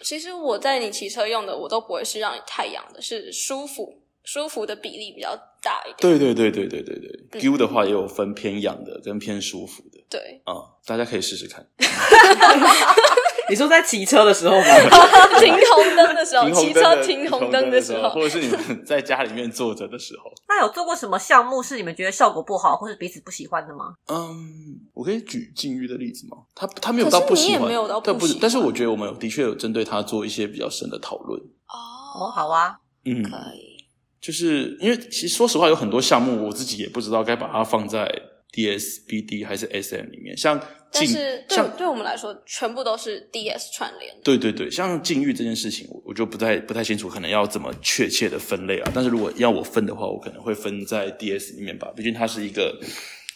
Speaker 3: 其实我在你骑车用的，我都不会是让你太痒的，是舒服舒服的比例比较大一点。
Speaker 4: 对对对对对对对，U 的话也有分偏痒的跟偏舒服的
Speaker 3: 对，
Speaker 4: 啊、大家可以试试看。
Speaker 2: 你说在骑车的时候吗？
Speaker 3: 停红灯的时候，骑车停红灯的时候，
Speaker 4: 或者是你们在家里面坐着的时候，
Speaker 5: 那有做过什么项目是你们觉得效果不好，或是彼此不喜欢的吗？
Speaker 4: 嗯，我可以举禁欲的例子吗？他他没有到不喜欢，
Speaker 3: 可是你也没有到不
Speaker 4: 但不是但是我觉得我们有的确有针对他做一些比较深的讨论。
Speaker 5: 哦，好啊，
Speaker 4: 嗯，
Speaker 3: 可以。
Speaker 4: 就是因为其实说实话，有很多项目我自己也不知道该把它放在 DS、BD 还是 SM 里面，像
Speaker 3: 但是对对我们来说，全部都是 DS 串联。
Speaker 4: 对对对，像禁欲这件事情，我我就不太不太清楚，可能要怎么确切的分类啊。但是如果要我分的话，我可能会分在 DS 里面吧，毕竟它是一个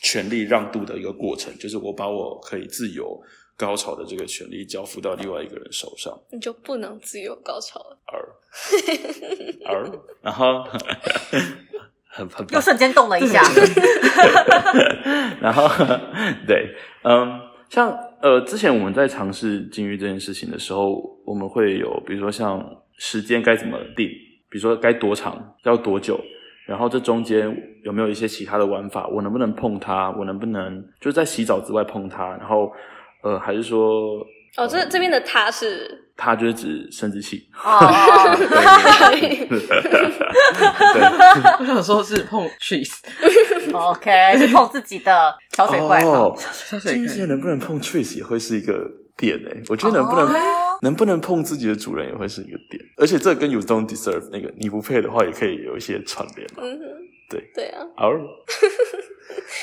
Speaker 4: 权力让渡的一个过程，就是我把我可以自由高潮的这个权利交付到另外一个人手上，
Speaker 3: 你就不能自由高潮了。
Speaker 4: 而而然后 很很
Speaker 5: 又瞬间动了一下。
Speaker 4: 然后对，嗯，像呃，之前我们在尝试禁欲这件事情的时候，我们会有比如说像时间该怎么定，比如说该多长，要多久，然后这中间有没有一些其他的玩法，我能不能碰它，我能不能就是在洗澡之外碰它，然后呃，还是说
Speaker 3: 哦，这这边的它是
Speaker 4: 它就是指生殖器，
Speaker 5: 哦。哦，
Speaker 4: 对，
Speaker 2: 我想说是碰 trees，
Speaker 5: OK，是碰自己的小水怪？
Speaker 4: 哦，
Speaker 2: 小水怪。
Speaker 4: 禁欲之间能不能碰 trace 也会是一个点诶、我觉得能不能、
Speaker 5: 哦
Speaker 4: 能不能碰自己的主人也会是一个点，而且这跟 you don't deserve 那个你不配的话，也可以有一些串联嘛。
Speaker 3: 嗯哼，
Speaker 4: 对。
Speaker 3: 对啊，
Speaker 4: 好，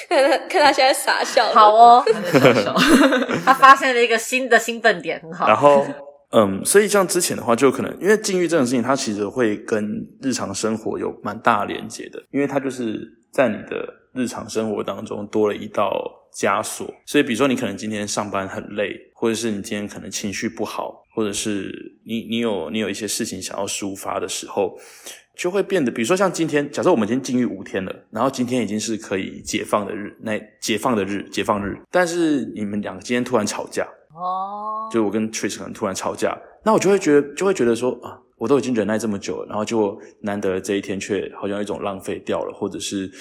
Speaker 3: 看 他看他现在傻笑。
Speaker 5: 好，哦，他发现了一个新的兴奋点，很好。
Speaker 4: 然后嗯，所以像之前的话，就可能因为禁欲这种事情，它其实会跟日常生活有蛮大连接的，因为它就是在你的日常生活当中多了一道枷锁。所以，比如说你可能今天上班很累，或者是你今天可能情绪不好，或者是你你有你有一些事情想要抒发的时候。就会变得，比如说像今天，假设我们已经禁欲五天了，然后今天已经是可以解放的日，那解放的日，解放日，但是你们两个今天突然吵架，
Speaker 5: 哦，
Speaker 4: 就我跟 Trish 可能突然吵架，那我就会觉得，就会觉得说啊，我都已经忍耐这么久了，然后就难得这一天却好像一种浪费掉了，或者是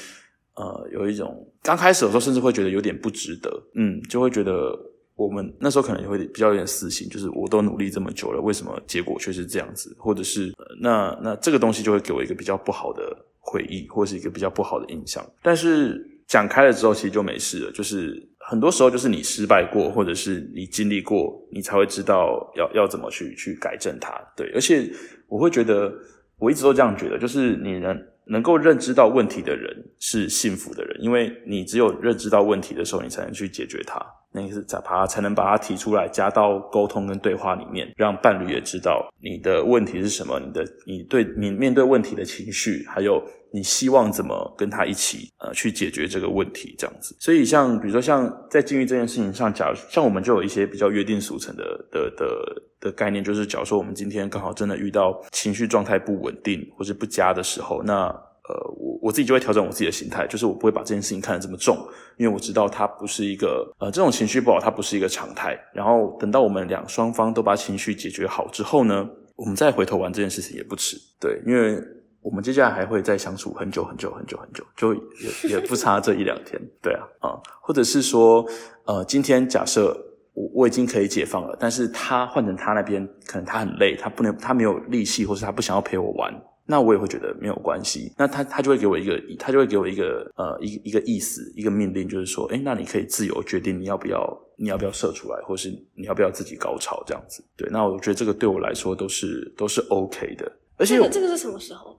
Speaker 4: 呃，有一种刚开始的时候甚至会觉得有点不值得，嗯，就会觉得我们那时候可能也会比较有点私心，就是我都努力这么久了，为什么结果却是这样子，或者是、那那这个东西就会给我一个比较不好的回忆，或是一个比较不好的印象，但是讲开了之后，其实就没事了，就是。很多时候就是你失败过，或者是你经历过，你才会知道要要怎么去去改正它。对，而且我会觉得，我一直都这样觉得，就是你能能够认知到问题的人是幸福的人，因为你只有认知到问题的时候，你才能去解决它。那个是才把它才能把它提出来，加到沟通跟对话里面，让伴侣也知道你的问题是什么，你的你对你面对问题的情绪，还有你希望怎么跟他一起呃去解决这个问题，这样子。所以像比如说像在禁欲这件事情上，假如像我们就有一些比较约定俗成的的的的概念，就是假如说我们今天刚好真的遇到情绪状态不稳定或是不佳的时候，那呃，我我自己就会调整我自己的心态，就是我不会把这件事情看得这么重，因为我知道它不是一个呃这种情绪不好，它不是一个常态。然后等到我们两双方都把情绪解决好之后呢，我们再回头玩这件事情也不迟。对，因为我们接下来还会再相处很久很久很久很久，就也 也不差这一两天。对啊，啊、或者是说呃，今天假设。我我已经可以解放了，但是他换成他那边，可能他很累，他不能，他没有力气，或是他不想要陪我玩，那我也会觉得没有关系。那他他就会给我一个，他就会给我一个呃一个一个意思，一个命令，就是说，哎，那你可以自由决定你要不要你要不要射出来，或是你要不要自己高潮这样子。对，那我觉得这个对我来说都是都是 OK 的，而且
Speaker 3: 这个这个是什么时候？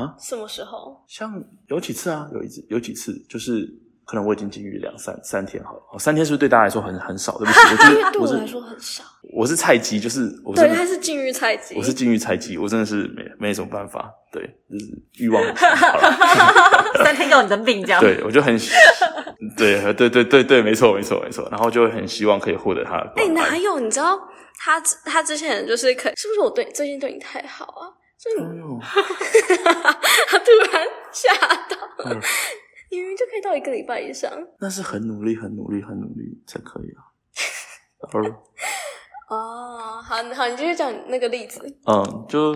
Speaker 4: 啊，
Speaker 3: 什么时候？
Speaker 4: 像有几次啊，有一次有几次就是。可能我已经禁欲两三三天好了，哦三天是不是对大家来说很很少？对不起，我
Speaker 3: 因为对我来说很少。
Speaker 4: 我是菜鸡，就是我
Speaker 3: 对，他是禁欲菜鸡。
Speaker 4: 我是禁欲菜鸡，我真的是没没什么办法，对，就是欲望很。好
Speaker 5: 三天要你的命这样。
Speaker 4: 对，我就很喜对对对对对，没错没错没错，然后就会很希望可以获得他的
Speaker 3: 哎。哪有？你知道他他之前就是可是不是我对最近对你太好啊？所以你
Speaker 4: 哎呦
Speaker 3: 他 突然吓到，明明就可以到一个礼拜以上
Speaker 4: 那是很努力很努力很努力才可以啊。而
Speaker 3: 哦。好，好，你继续讲那个例子。
Speaker 4: 嗯，就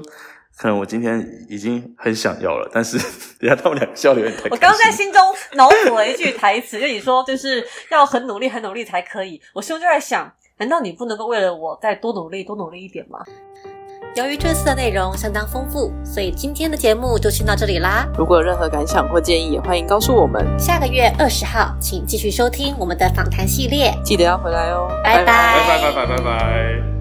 Speaker 4: 可能我今天已经很想要了，但是 等下他们两个笑的有点太。
Speaker 5: 我刚刚在心中脑补了一句台词，就你说就是要很努力、很努力才可以。我心中就在想，难道你不能够为了我再多努力、多努力一点吗？
Speaker 1: 由于这次的内容相当丰富，所以今天的节目就先到这里啦。
Speaker 6: 如果有任何感想或建议，也欢迎告诉我们。
Speaker 1: 下个月二十号，请继续收听我们的访谈系列。
Speaker 6: 记得要回来哦，
Speaker 1: 拜拜
Speaker 4: 拜拜拜拜拜拜。